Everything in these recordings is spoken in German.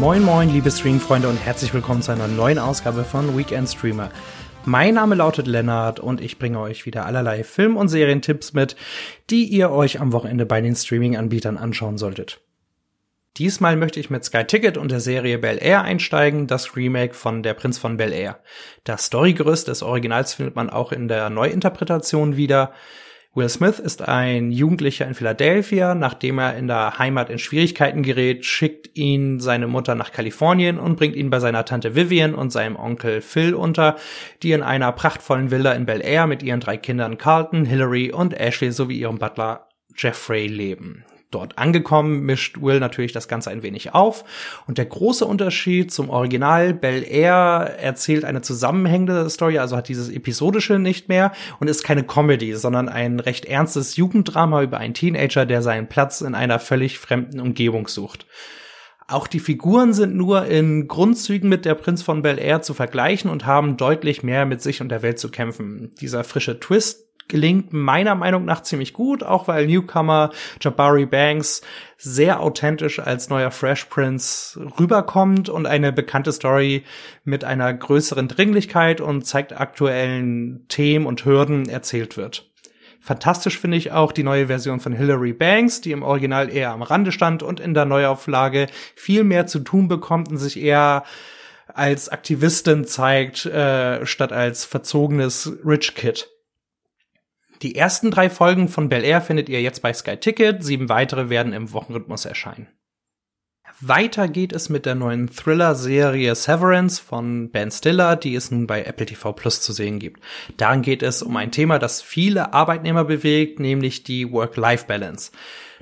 Moin moin, liebe Streamfreunde und herzlich willkommen zu einer neuen Ausgabe von Weekend Streamer. Mein Name lautet Lennart und ich bringe euch wieder allerlei Film- und Serientipps mit, die ihr euch am Wochenende bei den Streaming-Anbietern anschauen solltet. Diesmal möchte ich mit Sky Ticket und der Serie Bel Air einsteigen, das Remake von Der Prinz von Bel Air. Das Storygerüst des Originals findet man auch in der Neuinterpretation wieder. Will Smith ist ein Jugendlicher in Philadelphia. Nachdem er in der Heimat in Schwierigkeiten gerät, schickt ihn seine Mutter nach Kalifornien und bringt ihn bei seiner Tante Vivian und seinem Onkel Phil unter, die in einer prachtvollen Villa in Bel Air mit ihren drei Kindern Carlton, Hillary und Ashley sowie ihrem Butler Jeffrey leben. Dort angekommen mischt Will natürlich das Ganze ein wenig auf. Und der große Unterschied zum Original, Bel Air erzählt eine zusammenhängende Story, also hat dieses episodische nicht mehr und ist keine Comedy, sondern ein recht ernstes Jugenddrama über einen Teenager, der seinen Platz in einer völlig fremden Umgebung sucht. Auch die Figuren sind nur in Grundzügen mit der Prinz von Bel Air zu vergleichen und haben deutlich mehr mit sich und der Welt zu kämpfen. Dieser frische Twist gelingt meiner Meinung nach ziemlich gut, auch weil Newcomer Jabari Banks sehr authentisch als neuer Fresh Prince rüberkommt und eine bekannte Story mit einer größeren Dringlichkeit und zeigt aktuellen Themen und Hürden erzählt wird. Fantastisch finde ich auch die neue Version von Hilary Banks, die im Original eher am Rande stand und in der Neuauflage viel mehr zu tun bekommt und sich eher als Aktivistin zeigt, äh, statt als verzogenes Rich Kid. Die ersten drei Folgen von Bel Air findet ihr jetzt bei Sky Ticket, sieben weitere werden im Wochenrhythmus erscheinen. Weiter geht es mit der neuen Thriller-Serie Severance von Ben Stiller, die es nun bei Apple TV Plus zu sehen gibt. Darin geht es um ein Thema, das viele Arbeitnehmer bewegt, nämlich die Work-Life-Balance.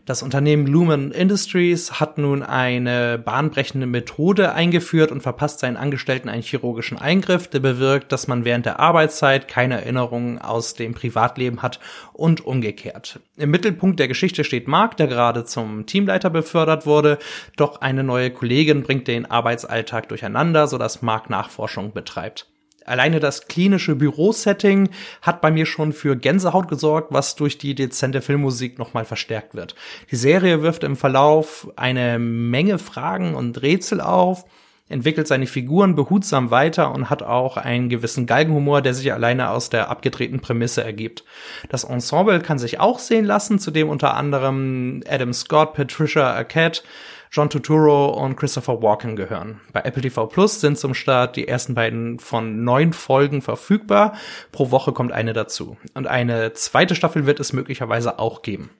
Das Unternehmen Lumen Industries hat nun eine bahnbrechende Methode eingeführt und verpasst seinen Angestellten einen chirurgischen Eingriff, der bewirkt, dass man während der Arbeitszeit keine Erinnerungen aus dem Privatleben hat und umgekehrt. Im Mittelpunkt der Geschichte steht Mark, der gerade zum Teamleiter befördert wurde, doch eine neue Kollegin bringt den Arbeitsalltag durcheinander, sodass Mark Nachforschung betreibt. Alleine das klinische Bürosetting hat bei mir schon für Gänsehaut gesorgt, was durch die dezente Filmmusik nochmal verstärkt wird. Die Serie wirft im Verlauf eine Menge Fragen und Rätsel auf, entwickelt seine Figuren behutsam weiter und hat auch einen gewissen Galgenhumor, der sich alleine aus der abgedrehten Prämisse ergibt. Das Ensemble kann sich auch sehen lassen, zudem unter anderem Adam Scott, Patricia Arquette, John Turturro und Christopher Walken gehören. Bei Apple TV Plus sind zum Start die ersten beiden von neun Folgen verfügbar. Pro Woche kommt eine dazu. Und eine zweite Staffel wird es möglicherweise auch geben.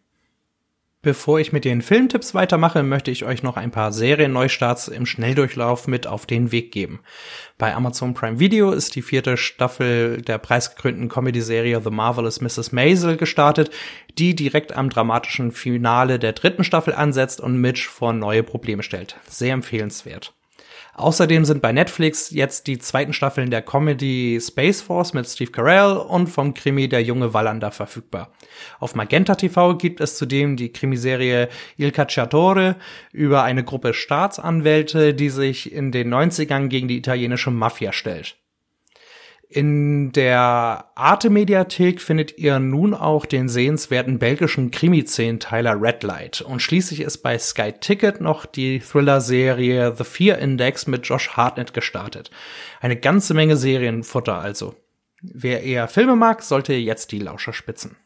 Bevor ich mit den Filmtipps weitermache, möchte ich euch noch ein paar Serienneustarts im Schnelldurchlauf mit auf den Weg geben. Bei Amazon Prime Video ist die vierte Staffel der preisgekrönten Comedy-Serie The Marvelous Mrs. Maisel gestartet, die direkt am dramatischen Finale der dritten Staffel ansetzt und Mitch vor neue Probleme stellt. Sehr empfehlenswert. Außerdem sind bei Netflix jetzt die zweiten Staffeln der Comedy Space Force mit Steve Carell und vom Krimi Der junge Wallander verfügbar. Auf Magenta TV gibt es zudem die Krimiserie Il Cacciatore über eine Gruppe Staatsanwälte, die sich in den 90ern gegen die italienische Mafia stellt. In der Arte-Mediathek findet ihr nun auch den sehenswerten belgischen Krimi-Zehnteiler Red Light. Und schließlich ist bei Sky Ticket noch die Thriller-Serie The Fear Index mit Josh Hartnett gestartet. Eine ganze Menge Serienfutter also. Wer eher Filme mag, sollte jetzt die Lauscher spitzen.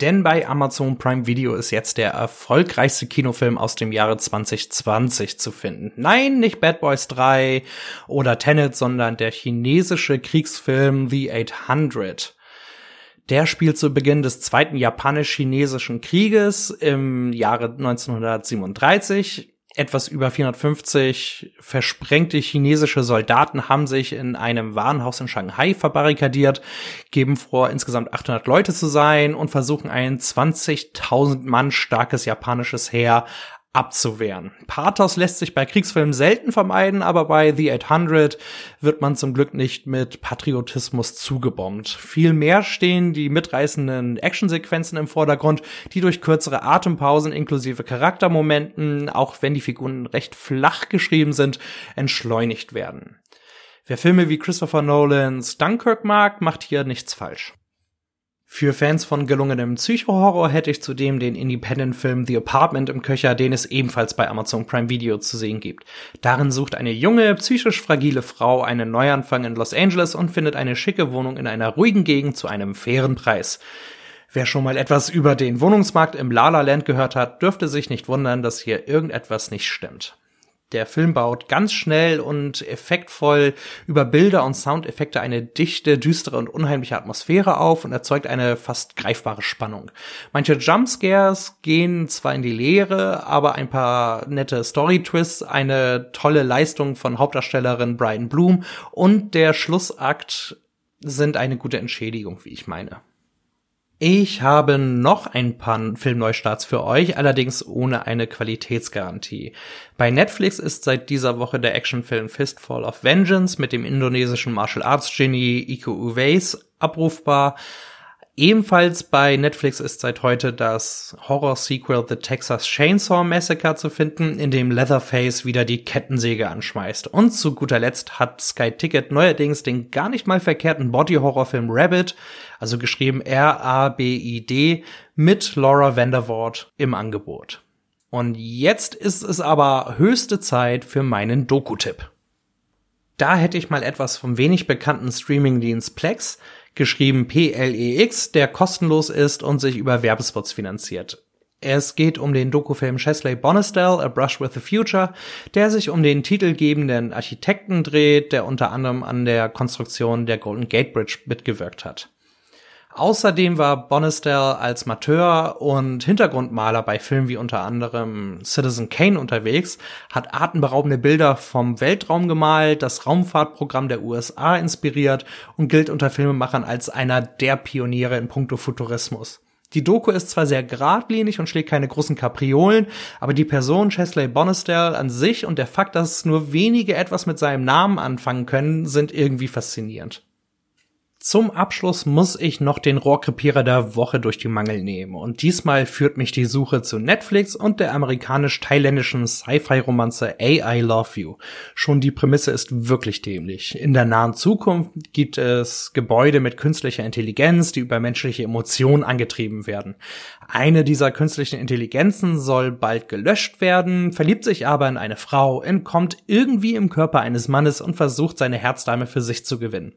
Denn bei Amazon Prime Video ist jetzt der erfolgreichste Kinofilm aus dem Jahre 2020 zu finden. Nein, nicht Bad Boys 3 oder Tenet, sondern der chinesische Kriegsfilm The 800. Der spielt zu Beginn des zweiten japanisch-chinesischen Krieges im Jahre 1937 etwas über 450 versprengte chinesische Soldaten haben sich in einem Warenhaus in Shanghai verbarrikadiert, geben vor, insgesamt 800 Leute zu sein und versuchen ein 20.000 Mann starkes japanisches Heer abzuwehren. Pathos lässt sich bei Kriegsfilmen selten vermeiden, aber bei The 800 wird man zum Glück nicht mit Patriotismus zugebombt. Vielmehr stehen die mitreißenden Actionsequenzen im Vordergrund, die durch kürzere Atempausen inklusive Charaktermomenten, auch wenn die Figuren recht flach geschrieben sind, entschleunigt werden. Wer Filme wie Christopher Nolans Dunkirk mag, macht hier nichts falsch. Für Fans von gelungenem Psycho-Horror hätte ich zudem den Independent-Film The Apartment im Köcher, den es ebenfalls bei Amazon Prime Video zu sehen gibt. Darin sucht eine junge, psychisch fragile Frau einen Neuanfang in Los Angeles und findet eine schicke Wohnung in einer ruhigen Gegend zu einem fairen Preis. Wer schon mal etwas über den Wohnungsmarkt im Lala Land gehört hat, dürfte sich nicht wundern, dass hier irgendetwas nicht stimmt. Der Film baut ganz schnell und effektvoll über Bilder und Soundeffekte eine dichte, düstere und unheimliche Atmosphäre auf und erzeugt eine fast greifbare Spannung. Manche Jumpscares gehen zwar in die Leere, aber ein paar nette Story-Twists, eine tolle Leistung von Hauptdarstellerin Brian Bloom und der Schlussakt sind eine gute Entschädigung, wie ich meine. Ich habe noch ein paar Filmneustarts für euch, allerdings ohne eine Qualitätsgarantie. Bei Netflix ist seit dieser Woche der Actionfilm Fistfall of Vengeance mit dem indonesischen Martial Arts Genie Iko Uwais abrufbar. Ebenfalls bei Netflix ist seit heute das Horror-Sequel The Texas Chainsaw Massacre zu finden, in dem Leatherface wieder die Kettensäge anschmeißt. Und zu guter Letzt hat Sky Ticket neuerdings den gar nicht mal verkehrten Body-Horror-Film Rabbit, also geschrieben R-A-B-I-D, mit Laura Vandervoort im Angebot. Und jetzt ist es aber höchste Zeit für meinen Doku-Tipp. Da hätte ich mal etwas vom wenig bekannten Streamingdienst Plex, geschrieben P-L-E-X, der kostenlos ist und sich über Werbespots finanziert. Es geht um den Dokufilm Chesley Bonestell, A Brush with the Future, der sich um den titelgebenden Architekten dreht, der unter anderem an der Konstruktion der Golden Gate Bridge mitgewirkt hat. Außerdem war Bonestell als Mateur und Hintergrundmaler bei Filmen wie unter anderem Citizen Kane unterwegs, hat atemberaubende Bilder vom Weltraum gemalt, das Raumfahrtprogramm der USA inspiriert und gilt unter Filmemachern als einer der Pioniere in puncto Futurismus. Die Doku ist zwar sehr geradlinig und schlägt keine großen Kapriolen, aber die Person Chesley Bonestell an sich und der Fakt, dass nur wenige etwas mit seinem Namen anfangen können, sind irgendwie faszinierend. Zum Abschluss muss ich noch den Rohrkrepierer der Woche durch die Mangel nehmen. Und diesmal führt mich die Suche zu Netflix und der amerikanisch-thailändischen Sci-Fi-Romanze AI Love You. Schon die Prämisse ist wirklich dämlich. In der nahen Zukunft gibt es Gebäude mit künstlicher Intelligenz, die über menschliche Emotionen angetrieben werden. Eine dieser künstlichen Intelligenzen soll bald gelöscht werden, verliebt sich aber in eine Frau, entkommt irgendwie im Körper eines Mannes und versucht seine Herzdame für sich zu gewinnen.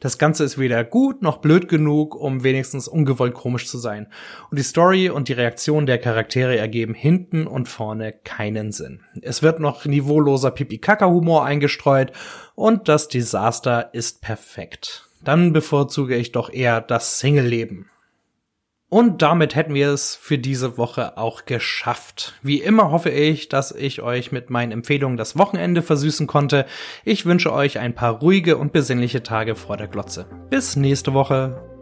Das Ganze ist weder gut noch blöd genug, um wenigstens ungewollt komisch zu sein. Und die Story und die Reaktion der Charaktere ergeben hinten und vorne keinen Sinn. Es wird noch niveauloser Pipi-Kaka-Humor eingestreut und das Desaster ist perfekt. Dann bevorzuge ich doch eher das Single-Leben. Und damit hätten wir es für diese Woche auch geschafft. Wie immer hoffe ich, dass ich euch mit meinen Empfehlungen das Wochenende versüßen konnte. Ich wünsche euch ein paar ruhige und besinnliche Tage vor der Glotze. Bis nächste Woche.